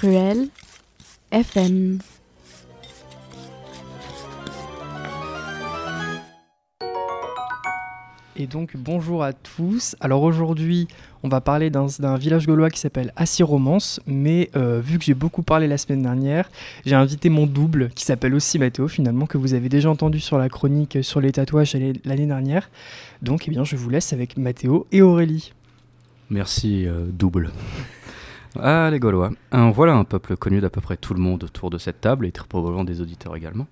Cruel FM. Et donc bonjour à tous. Alors aujourd'hui, on va parler d'un village gaulois qui s'appelle Assy-Romance, mais euh, vu que j'ai beaucoup parlé la semaine dernière, j'ai invité mon double qui s'appelle aussi Mathéo finalement, que vous avez déjà entendu sur la chronique sur les tatouages l'année dernière. Donc eh bien, je vous laisse avec Mathéo et Aurélie. Merci euh, double. Ah les Gaulois. voilà un peuple connu d'à peu près tout le monde autour de cette table et très probablement des auditeurs également.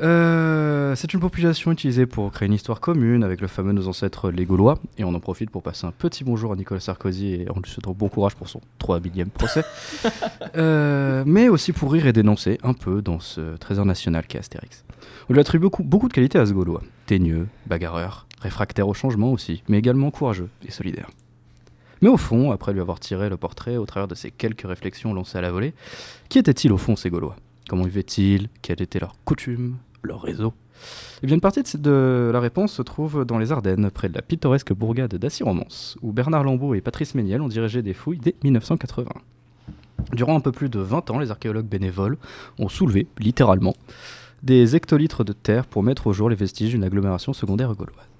Euh, c'est une population utilisée pour créer une histoire commune avec le fameux nos ancêtres les Gaulois. Et on en profite pour passer un petit bonjour à Nicolas Sarkozy et en lui souhaitant bon courage pour son 3 millième procès. Euh, mais aussi pour rire et dénoncer un peu dans ce trésor national qu'est Astérix. On lui attribue beaucoup, beaucoup de qualités à ce Gaulois. Teigneux, bagarreur, réfractaire au changement aussi, mais également courageux et solidaire. Mais au fond, après lui avoir tiré le portrait au travers de ces quelques réflexions lancées à la volée, qui étaient-ils au fond ces Gaulois? Comment vivaient-ils? Quelles étaient leurs coutumes Leur réseau? Eh bien, une partie de, la réponse se trouve dans les Ardennes, près de la pittoresque bourgade d'Assy-Romance, où Bernard Lambeau et Patrice Méniel ont dirigé des fouilles dès 1980. Durant un peu plus de 20 ans, les archéologues bénévoles ont soulevé, littéralement, des hectolitres de terre pour mettre au jour les vestiges d'une agglomération secondaire gauloise.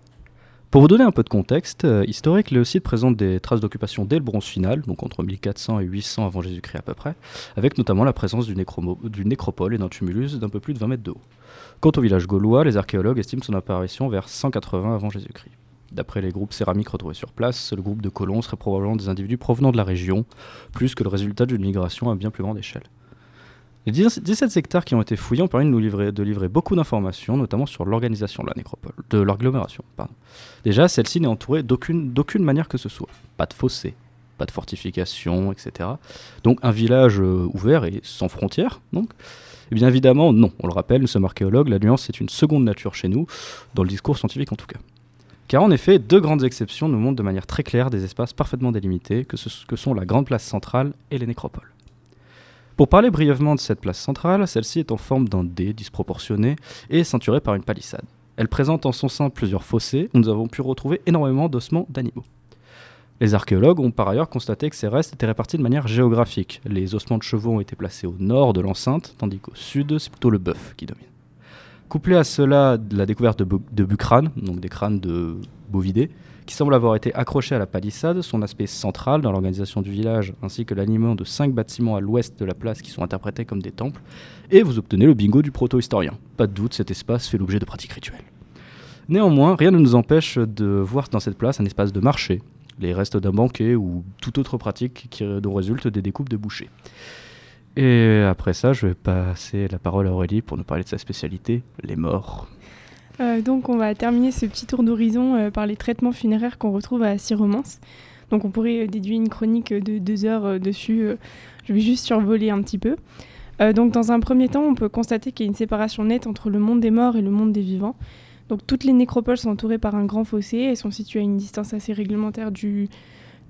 Pour vous donner un peu de contexte euh, historique, le site présente des traces d'occupation dès le bronze final, donc entre 1400 et 800 avant Jésus-Christ à peu près, avec notamment la présence d'une nécropole et d'un tumulus d'un peu plus de 20 mètres de haut. Quant au village gaulois, les archéologues estiment son apparition vers 180 avant Jésus-Christ. D'après les groupes céramiques retrouvés sur place, le groupe de colons serait probablement des individus provenant de la région, plus que le résultat d'une migration à bien plus grande échelle. Les 17 hectares qui ont été fouillés ont permis de nous livrer, beaucoup d'informations, notamment sur l'organisation de la nécropole, de l'agglomération. Déjà, celle-ci n'est entourée d'aucune manière que ce soit. Pas de fossé, pas de fortification, etc. Donc un village euh, ouvert et sans frontières, donc. Et eh bien évidemment, non. On le rappelle, nous sommes archéologues, la nuance est une seconde nature chez nous, dans le discours scientifique en tout cas. Car en effet, deux grandes exceptions nous montrent de manière très claire des espaces parfaitement délimités, ce, que sont la grande place centrale et les nécropoles. Pour parler brièvement de cette place centrale, celle-ci est en forme d'un dé disproportionné et ceinturée par une palissade. Elle présente en son sein plusieurs fossés où nous avons pu retrouver énormément d'ossements d'animaux. Les archéologues ont par ailleurs constaté que ces restes étaient répartis de manière géographique. Les ossements de chevaux ont été placés au nord de l'enceinte, tandis qu'au sud, c'est plutôt le bœuf qui domine. Couplé à cela, la découverte de, de bucranes, donc des crânes de bovidés, qui semble avoir été accroché à la palissade, son aspect central dans l'organisation du village, ainsi que l'alignement de cinq bâtiments à l'ouest de la place qui sont interprétés comme des temples, et vous obtenez le bingo du proto-historien. Pas de doute, cet espace fait l'objet de pratiques rituelles. Néanmoins, rien ne nous empêche de voir dans cette place un espace de marché, les restes d'un banquet ou toute autre pratique dont résultent des découpes de bouchers. Et après ça, je vais passer la parole à Aurélie pour nous parler de sa spécialité, les morts. Euh, donc on va terminer ce petit tour d'horizon euh, par les traitements funéraires qu'on retrouve à Siromance. Donc on pourrait euh, déduire une chronique de deux heures dessus. je vais juste survoler un petit peu. donc dans un premier temps, on peut constater qu'il y a une séparation nette entre le monde des morts et le monde des vivants. Donc toutes les nécropoles sont entourées par un grand fossé et sont situées à une distance assez réglementaire du,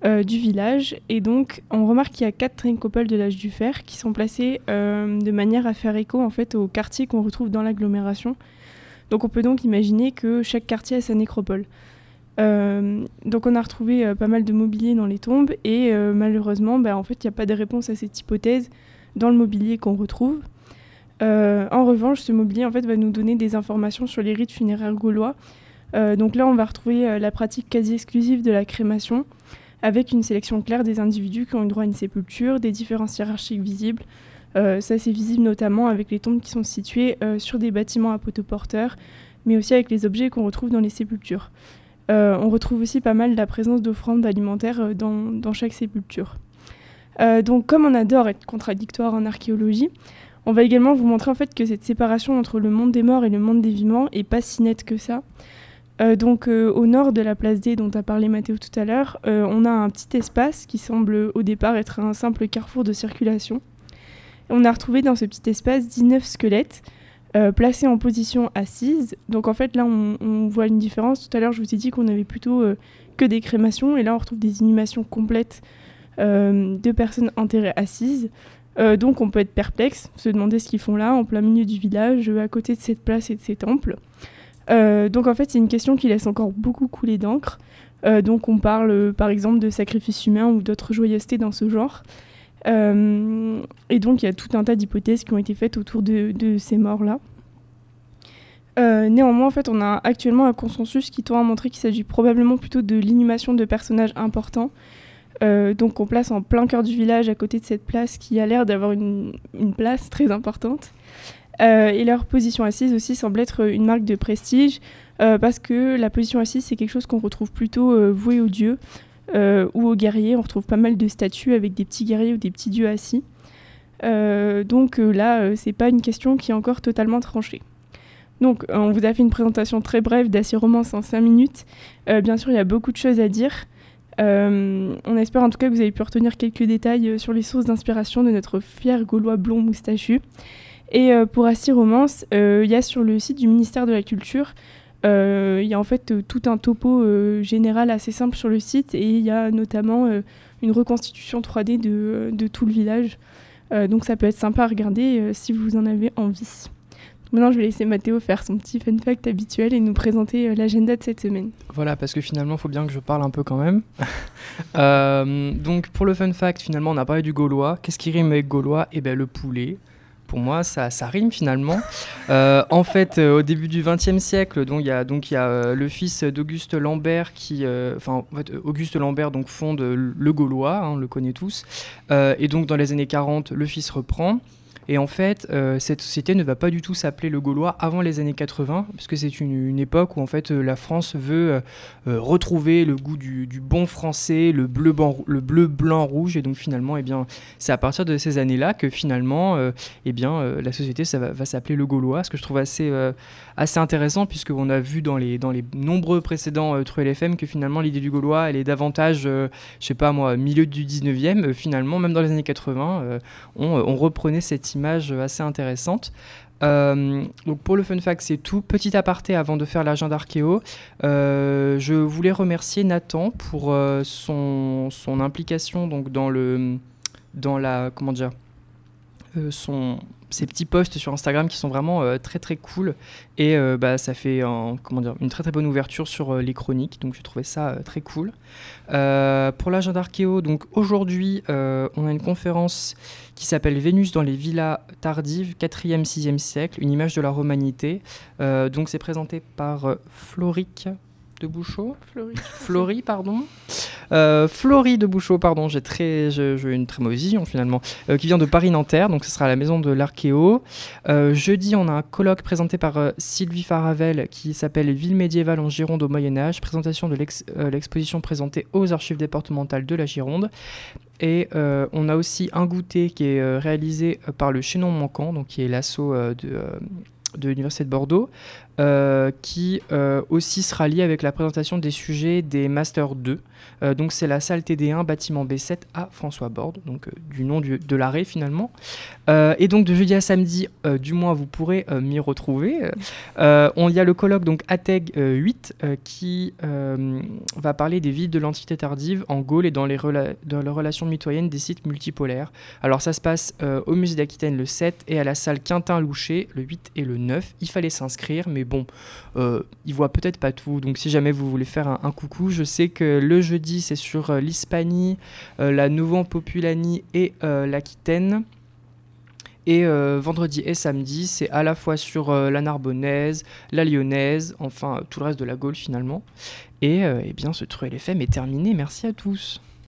village. Et donc, on remarque qu'il y a quatre nécropoles de l'âge du fer qui sont placées de manière à faire écho en fait au quartier qu'on retrouve dans l'agglomération. Donc on peut donc imaginer que chaque quartier a sa nécropole. Euh, donc on a retrouvé euh, pas mal de mobilier dans les tombes et euh, malheureusement, bah, en fait, il n'y a pas de réponse à cette hypothèse dans le mobilier qu'on retrouve. en revanche, ce mobilier va nous donner des informations sur les rites funéraires gaulois. donc là, on va retrouver la pratique quasi exclusive de la crémation, avec une sélection claire des individus qui ont eu droit à une sépulture, des différences hiérarchiques visibles, ça, c'est visible notamment avec les tombes qui sont situées euh, sur des bâtiments à poteaux porteurs, mais aussi avec les objets qu'on retrouve dans les sépultures. Euh, on retrouve aussi pas mal la présence d'offrandes alimentaires dans, chaque sépulture. donc, comme on adore être contradictoire en archéologie, on va également vous montrer en fait que cette séparation entre le monde des morts et le monde des vivants est pas si nette que ça. donc au nord de la place D dont a parlé Mathéo tout à l'heure, on a un petit espace qui semble au départ être un simple carrefour de circulation. On a retrouvé dans ce petit espace 19 squelettes euh, placés en position assise. Donc en fait là on, voit une différence. Tout à l'heure je vous ai dit qu'on avait plutôt euh, que des crémations et là on retrouve des inhumations complètes euh, de personnes enterrées assises. donc on peut être perplexe, se demander ce qu'ils font là en plein milieu du village, à côté de cette place et de ces temples. donc en fait c'est une question qui laisse encore beaucoup couler d'encre. donc on parle par exemple de sacrifices humains ou d'autres joyeusetés dans ce genre. Et donc il y a tout un tas d'hypothèses qui ont été faites autour de, ces morts-là. néanmoins, en fait, on a actuellement un consensus qui tend à montrer qu'il s'agit probablement plutôt de l'inhumation de personnages importants. donc on place en plein cœur du village, à côté de cette place qui a l'air d'avoir une, place très importante. et leur position assise aussi semble être une marque de prestige. Euh, parce que la position assise, c'est quelque chose qu'on retrouve plutôt euh, voué aux dieux euh, ou aux guerriers. On retrouve pas mal de statues avec des petits guerriers ou des petits dieux assis. donc là, c'est pas une question qui est encore totalement tranchée. Donc, on vous a fait une présentation très brève d'Assy Romance en 5 minutes. bien sûr, il y a beaucoup de choses à dire. on espère en tout cas que vous avez pu retenir quelques détails sur les sources d'inspiration de notre fier Gaulois blond moustachu. Et pour Assy Romance, il y a sur le site du ministère de la Culture euh, il y a en fait euh, tout un topo euh, général assez simple sur le site et il y a notamment une reconstitution 3D de, de, tout le village. donc ça peut être sympa à regarder si vous en avez envie. Maintenant, je vais laisser Mathéo faire son petit fun fact habituel et nous présenter l'agenda de cette semaine. Voilà, parce que finalement, il faut bien que je parle un peu quand même. donc, pour le fun fact, finalement, on a parlé du gaulois. Qu'est-ce qui rime avec gaulois? Eh bien, le poulet pour moi, ça, ça rime finalement. Euh, en fait, euh, au début du XXe siècle, donc il y a euh, le fils d'Auguste Lambert qui, enfin Auguste Lambert donc fonde le Gaulois, hein, on le connaît tous, et donc dans les années 40, le fils reprend. Et en fait, euh, cette société ne va pas du tout s'appeler le Gaulois avant les années 80, puisque c'est une, époque où en fait euh, la France veut euh, retrouver le goût du, bon français, le bleu, le bleu, blanc, rouge, et donc finalement, eh bien, c'est à partir de ces années-là que finalement, eh bien, la société ça va, s'appeler le Gaulois, ce que je trouve assez, assez intéressant, puisqu'on a vu dans les, dans les nombreux précédents Truel FM que finalement l'idée du Gaulois, elle est davantage, je sais pas moi, milieu du 19e, finalement, même dans les années 80, on, on reprenait cette image assez intéressante. Euh, donc pour le fun fact, c'est tout. Petit aparté avant de faire l'agenda archéo. Euh, je voulais remercier Nathan pour euh, son, implication dans le dans la comment dire son ces petits posts sur Instagram qui sont vraiment euh, très très cool et euh, bah, ça fait comment dire, une très très bonne ouverture sur euh, les chroniques donc j'ai trouvé ça très cool. pour l'agenda archéo, donc aujourd'hui on a une conférence qui s'appelle Vénus dans les villas tardives 4e 6e siècle, une image de la romanité. donc c'est présenté par Floric de Bouchot. Florie. pardon. Euh, Florie de Bouchot, pardon, j'ai très, une très mauvaise vision finalement, euh, qui vient de Paris-Nanterre, donc ce sera à la maison de l'Archéo. Euh, jeudi, on a un colloque présenté par Sylvie Faravel qui s'appelle Ville médiévale en Gironde au Moyen-Âge, présentation de l'exposition présentée aux archives départementales de la Gironde. Et on a aussi un goûter qui est réalisé par le Chaînon Manquant, donc qui est l'assaut de de l'Université de Bordeaux, euh, qui euh, aussi sera lié avec la présentation des sujets des Master 2. Euh, donc c'est la salle TD1, bâtiment B7 à François Borde, donc du nom de l'arrêt finalement. et donc de jeudi à samedi, du moins vous pourrez m'y retrouver. Il y a le colloque donc ATEG 8 qui va parler des villes de l'Antiquité tardive en Gaule et dans les, relations mitoyennes des sites multipolaires. Alors ça se passe au musée d'Aquitaine le 7 et à la salle Quintin-Loucher le 8 et le 9. Il fallait s'inscrire, mais bon, euh, il voit peut-être pas tout. Donc si jamais vous voulez faire un, coucou, je sais que le jeudi c'est sur euh, l'Hispanie, euh, la Nouvelle Populanie et l'Aquitaine. Et vendredi et samedi, c'est à la fois sur la Narbonnaise, la Lyonnaise, enfin tout le reste de la Gaule finalement. Et, eh bien ce Truel FM est terminé. Merci à tous.